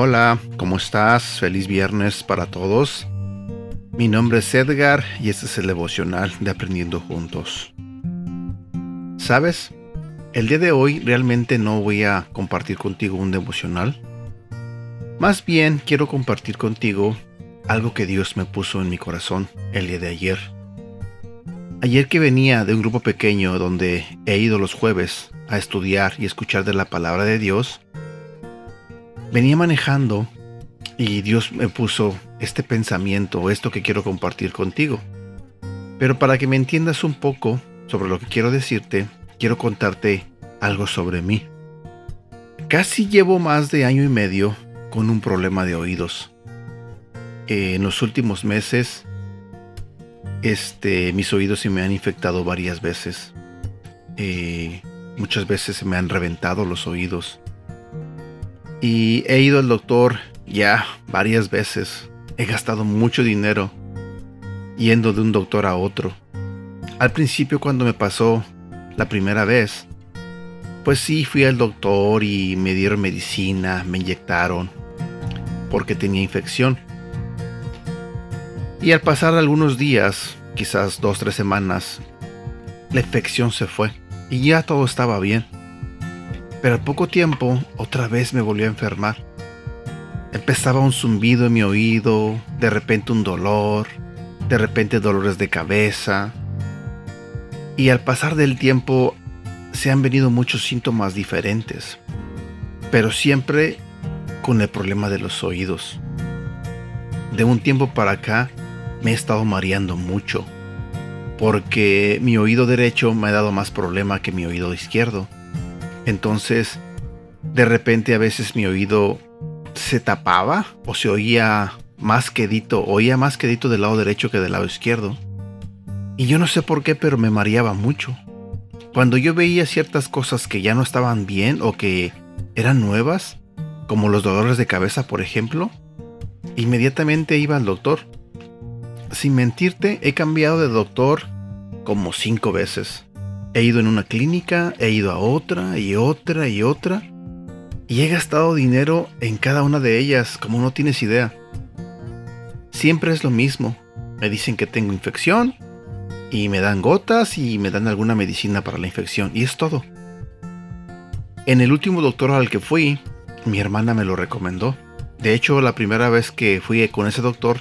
Hola, ¿cómo estás? Feliz viernes para todos. Mi nombre es Edgar y este es el devocional de Aprendiendo Juntos. ¿Sabes? El día de hoy realmente no voy a compartir contigo un devocional. Más bien quiero compartir contigo algo que Dios me puso en mi corazón el día de ayer. Ayer que venía de un grupo pequeño donde he ido los jueves a estudiar y escuchar de la palabra de Dios, venía manejando y Dios me puso este pensamiento, esto que quiero compartir contigo. Pero para que me entiendas un poco sobre lo que quiero decirte, quiero contarte algo sobre mí. Casi llevo más de año y medio con un problema de oídos. en los últimos meses, este, mis oídos se me han infectado varias veces. Eh, muchas veces se me han reventado los oídos. Y he ido al doctor ya varias veces. He gastado mucho dinero yendo de un doctor a otro. Al principio cuando me pasó la primera vez, pues sí fui al doctor y me dieron medicina, me inyectaron porque tenía infección. Y al pasar algunos días, quizás dos, tres semanas, la infección se fue y ya todo estaba bien. Pero al poco tiempo otra vez me volvió a enfermar. Empezaba un zumbido en mi oído, de repente un dolor, de repente dolores de cabeza. Y al pasar del tiempo se han venido muchos síntomas diferentes, pero siempre con el problema de los oídos. De un tiempo para acá me he estado mareando mucho, porque mi oído derecho me ha dado más problema que mi oído izquierdo. Entonces, de repente a veces mi oído se tapaba o se oía más quedito, oía más quedito del lado derecho que del lado izquierdo. Y yo no sé por qué, pero me mareaba mucho. Cuando yo veía ciertas cosas que ya no estaban bien o que eran nuevas, como los dolores de cabeza, por ejemplo, inmediatamente iba al doctor. Sin mentirte, he cambiado de doctor como cinco veces. He ido en una clínica, he ido a otra y otra y otra. Y he gastado dinero en cada una de ellas, como no tienes idea. Siempre es lo mismo. Me dicen que tengo infección y me dan gotas y me dan alguna medicina para la infección y es todo. En el último doctor al que fui, mi hermana me lo recomendó. De hecho, la primera vez que fui con ese doctor,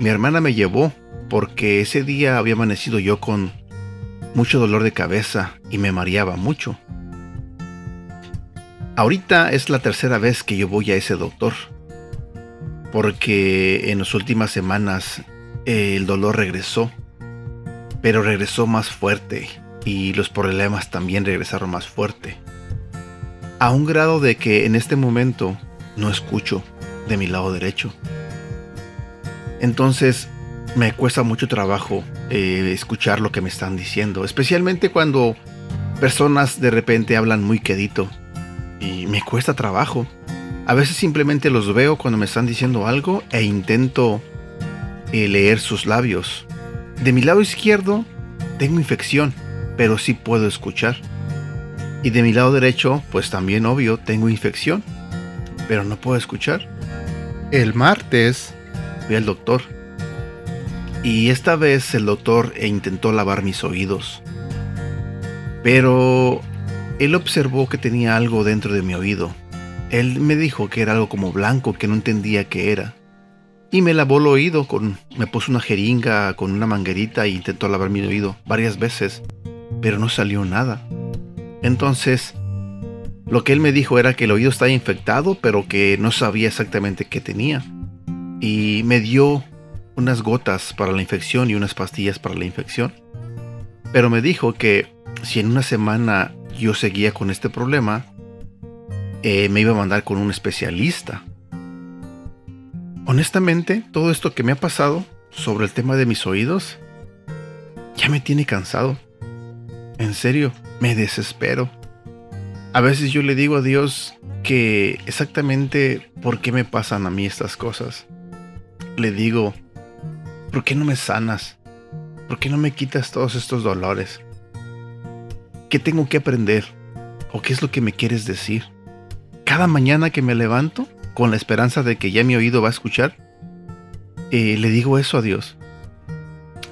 mi hermana me llevó porque ese día había amanecido yo con mucho dolor de cabeza y me mareaba mucho. Ahorita es la tercera vez que yo voy a ese doctor, porque en las últimas semanas eh, el dolor regresó, pero regresó más fuerte y los problemas también regresaron más fuerte. A un grado de que en este momento no escucho de mi lado derecho. Entonces me cuesta mucho trabajo eh, escuchar lo que me están diciendo, especialmente cuando personas de repente hablan muy quedito y me cuesta trabajo. A veces simplemente los veo cuando me están diciendo algo e intento eh, leer sus labios. De mi lado izquierdo tengo infección, pero sí puedo escuchar. Y de mi lado derecho, pues también obvio, tengo infección, pero no puedo escuchar. El martes fui al doctor y esta vez el doctor intentó lavar mis oídos. Pero él observó que tenía algo dentro de mi oído. Él me dijo que era algo como blanco que no entendía qué era. Y me lavó el oído con me puso una jeringa con una manguerita e intentó lavar mi oído varias veces, pero no salió nada. Entonces, lo que él me dijo era que el oído estaba infectado, pero que no sabía exactamente qué tenía. Y me dio unas gotas para la infección y unas pastillas para la infección. Pero me dijo que si en una semana yo seguía con este problema, eh, me iba a mandar con un especialista. Honestamente, todo esto que me ha pasado sobre el tema de mis oídos ya me tiene cansado. En serio, me desespero. A veces yo le digo a Dios que exactamente por qué me pasan a mí estas cosas. Le digo, ¿Por qué no me sanas? ¿Por qué no me quitas todos estos dolores? ¿Qué tengo que aprender? ¿O qué es lo que me quieres decir? Cada mañana que me levanto, con la esperanza de que ya mi oído va a escuchar, eh, le digo eso a Dios.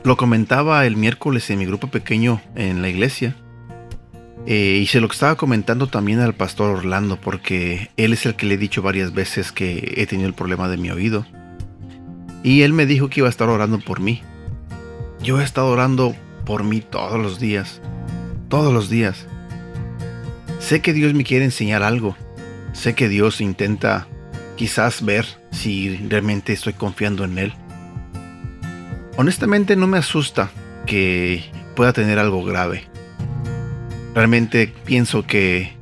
Lo comentaba el miércoles en mi grupo pequeño en la iglesia. Eh, y se lo estaba comentando también al pastor Orlando, porque él es el que le he dicho varias veces que he tenido el problema de mi oído. Y él me dijo que iba a estar orando por mí. Yo he estado orando por mí todos los días. Todos los días. Sé que Dios me quiere enseñar algo. Sé que Dios intenta quizás ver si realmente estoy confiando en Él. Honestamente no me asusta que pueda tener algo grave. Realmente pienso que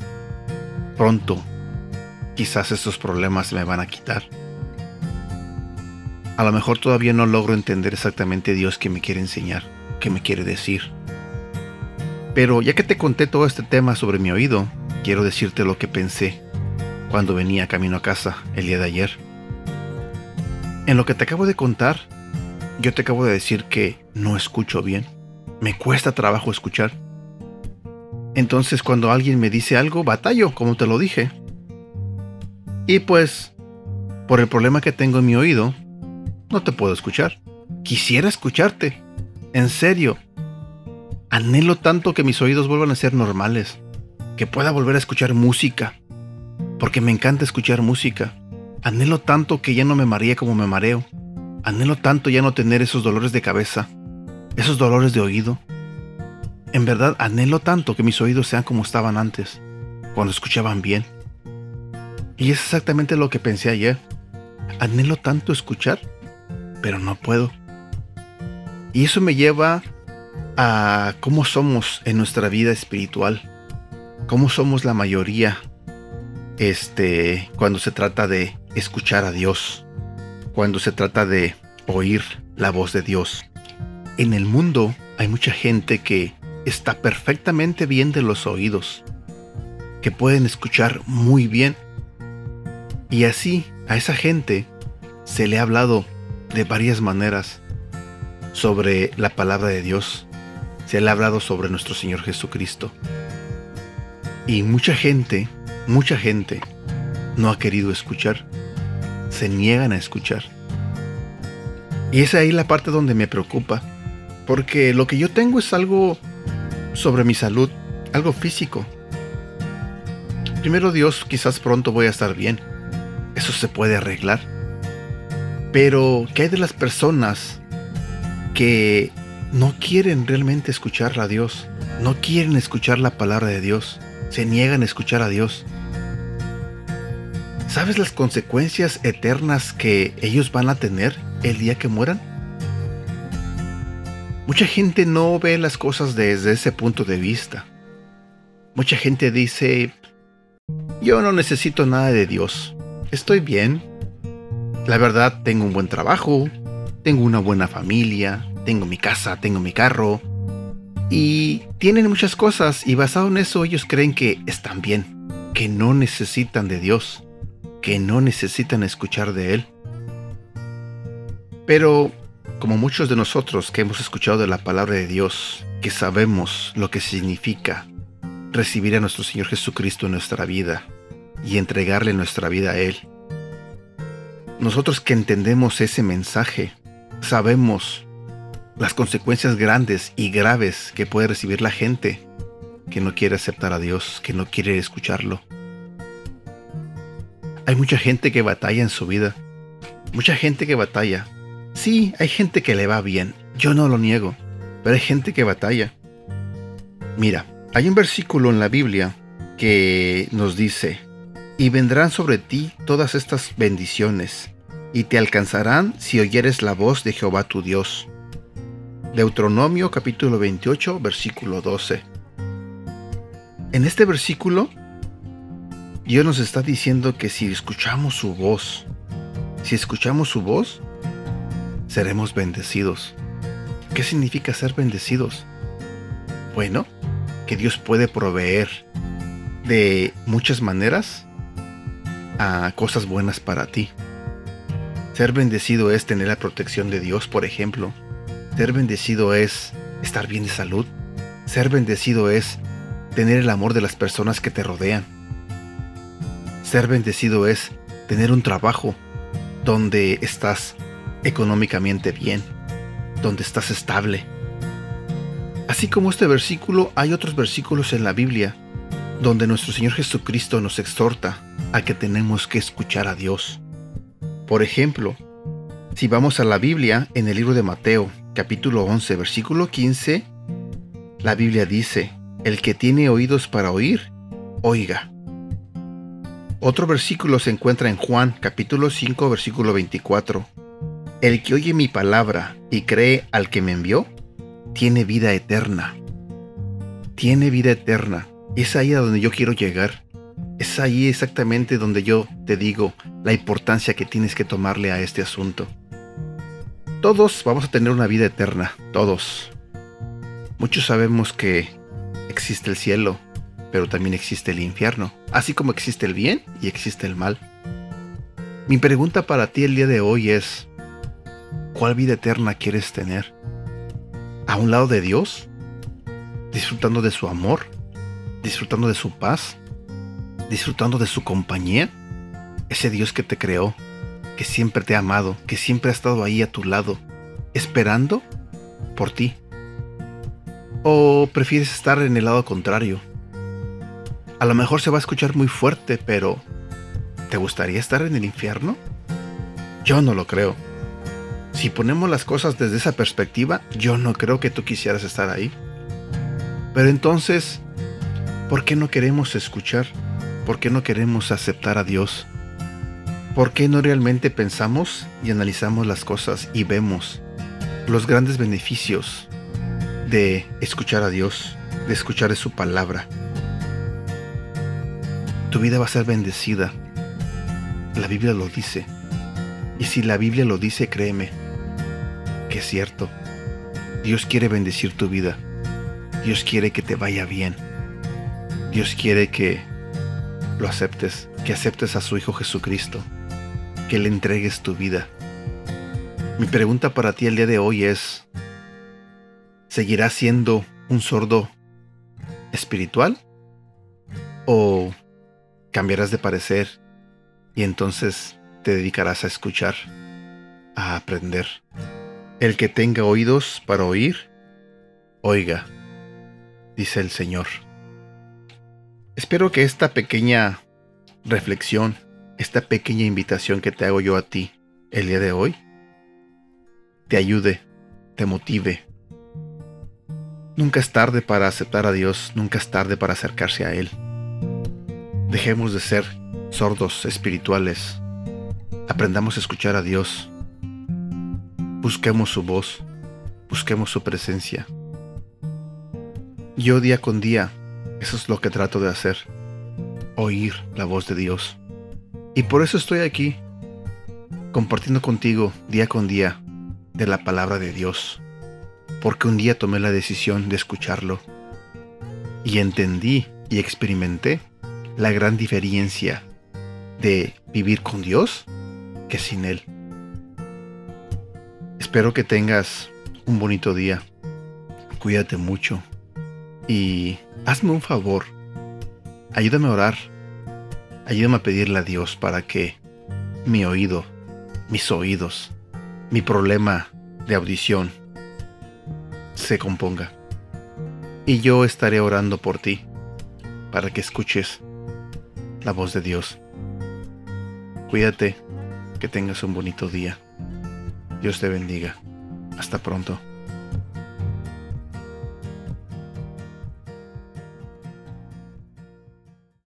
pronto quizás estos problemas me van a quitar. A lo mejor todavía no logro entender exactamente Dios que me quiere enseñar, qué me quiere decir. Pero ya que te conté todo este tema sobre mi oído, quiero decirte lo que pensé cuando venía camino a casa el día de ayer. En lo que te acabo de contar, yo te acabo de decir que no escucho bien. Me cuesta trabajo escuchar. Entonces cuando alguien me dice algo, batallo, como te lo dije. Y pues, por el problema que tengo en mi oído, no te puedo escuchar. Quisiera escucharte. En serio. Anhelo tanto que mis oídos vuelvan a ser normales. Que pueda volver a escuchar música. Porque me encanta escuchar música. Anhelo tanto que ya no me maree como me mareo. Anhelo tanto ya no tener esos dolores de cabeza. Esos dolores de oído. En verdad anhelo tanto que mis oídos sean como estaban antes. Cuando escuchaban bien. Y es exactamente lo que pensé ayer. Anhelo tanto escuchar pero no puedo. Y eso me lleva a cómo somos en nuestra vida espiritual, cómo somos la mayoría este cuando se trata de escuchar a Dios, cuando se trata de oír la voz de Dios. En el mundo hay mucha gente que está perfectamente bien de los oídos, que pueden escuchar muy bien. Y así a esa gente se le ha hablado de varias maneras sobre la palabra de Dios. Se le ha hablado sobre nuestro Señor Jesucristo. Y mucha gente, mucha gente no ha querido escuchar. Se niegan a escuchar. Y es ahí la parte donde me preocupa. Porque lo que yo tengo es algo sobre mi salud, algo físico. Primero Dios, quizás pronto voy a estar bien. Eso se puede arreglar. Pero, ¿qué hay de las personas que no quieren realmente escuchar a Dios? No quieren escuchar la palabra de Dios. Se niegan a escuchar a Dios. ¿Sabes las consecuencias eternas que ellos van a tener el día que mueran? Mucha gente no ve las cosas desde ese punto de vista. Mucha gente dice, yo no necesito nada de Dios. Estoy bien. La verdad, tengo un buen trabajo, tengo una buena familia, tengo mi casa, tengo mi carro. Y tienen muchas cosas y basado en eso ellos creen que están bien, que no necesitan de Dios, que no necesitan escuchar de Él. Pero, como muchos de nosotros que hemos escuchado de la palabra de Dios, que sabemos lo que significa recibir a nuestro Señor Jesucristo en nuestra vida y entregarle nuestra vida a Él, nosotros que entendemos ese mensaje, sabemos las consecuencias grandes y graves que puede recibir la gente que no quiere aceptar a Dios, que no quiere escucharlo. Hay mucha gente que batalla en su vida, mucha gente que batalla. Sí, hay gente que le va bien, yo no lo niego, pero hay gente que batalla. Mira, hay un versículo en la Biblia que nos dice, y vendrán sobre ti todas estas bendiciones, y te alcanzarán si oyeres la voz de Jehová tu Dios. Deuteronomio capítulo 28, versículo 12. En este versículo, Dios nos está diciendo que si escuchamos su voz, si escuchamos su voz, seremos bendecidos. ¿Qué significa ser bendecidos? Bueno, que Dios puede proveer de muchas maneras a cosas buenas para ti. Ser bendecido es tener la protección de Dios, por ejemplo. Ser bendecido es estar bien de salud. Ser bendecido es tener el amor de las personas que te rodean. Ser bendecido es tener un trabajo donde estás económicamente bien, donde estás estable. Así como este versículo, hay otros versículos en la Biblia donde nuestro Señor Jesucristo nos exhorta a que tenemos que escuchar a Dios. Por ejemplo, si vamos a la Biblia en el libro de Mateo, capítulo 11, versículo 15, la Biblia dice, el que tiene oídos para oír, oiga. Otro versículo se encuentra en Juan, capítulo 5, versículo 24. El que oye mi palabra y cree al que me envió, tiene vida eterna. Tiene vida eterna. Es ahí a donde yo quiero llegar. Es ahí exactamente donde yo te digo la importancia que tienes que tomarle a este asunto. Todos vamos a tener una vida eterna, todos. Muchos sabemos que existe el cielo, pero también existe el infierno, así como existe el bien y existe el mal. Mi pregunta para ti el día de hoy es, ¿cuál vida eterna quieres tener? ¿A un lado de Dios? ¿Disfrutando de su amor? ¿Disfrutando de su paz? ¿Disfrutando de su compañía? Ese Dios que te creó, que siempre te ha amado, que siempre ha estado ahí a tu lado, esperando por ti. ¿O prefieres estar en el lado contrario? A lo mejor se va a escuchar muy fuerte, pero ¿te gustaría estar en el infierno? Yo no lo creo. Si ponemos las cosas desde esa perspectiva, yo no creo que tú quisieras estar ahí. Pero entonces, ¿por qué no queremos escuchar? ¿Por qué no queremos aceptar a Dios? ¿Por qué no realmente pensamos y analizamos las cosas y vemos los grandes beneficios de escuchar a Dios, de escuchar de su palabra. Tu vida va a ser bendecida. La Biblia lo dice. Y si la Biblia lo dice, créeme, que es cierto. Dios quiere bendecir tu vida. Dios quiere que te vaya bien. Dios quiere que lo aceptes, que aceptes a su Hijo Jesucristo, que le entregues tu vida. Mi pregunta para ti el día de hoy es, ¿Seguirás siendo un sordo espiritual? ¿O cambiarás de parecer y entonces te dedicarás a escuchar, a aprender? El que tenga oídos para oír, oiga, dice el Señor. Espero que esta pequeña reflexión, esta pequeña invitación que te hago yo a ti el día de hoy, te ayude, te motive Nunca es tarde para aceptar a Dios, nunca es tarde para acercarse a Él. Dejemos de ser sordos espirituales. Aprendamos a escuchar a Dios. Busquemos su voz, busquemos su presencia. Yo día con día, eso es lo que trato de hacer, oír la voz de Dios. Y por eso estoy aquí, compartiendo contigo día con día de la palabra de Dios porque un día tomé la decisión de escucharlo y entendí y experimenté la gran diferencia de vivir con Dios que sin Él. Espero que tengas un bonito día. Cuídate mucho y hazme un favor. Ayúdame a orar. Ayúdame a pedirle a Dios para que mi oído, mis oídos, mi problema de audición, se componga. Y yo estaré orando por ti, para que escuches la voz de Dios. Cuídate, que tengas un bonito día. Dios te bendiga. Hasta pronto.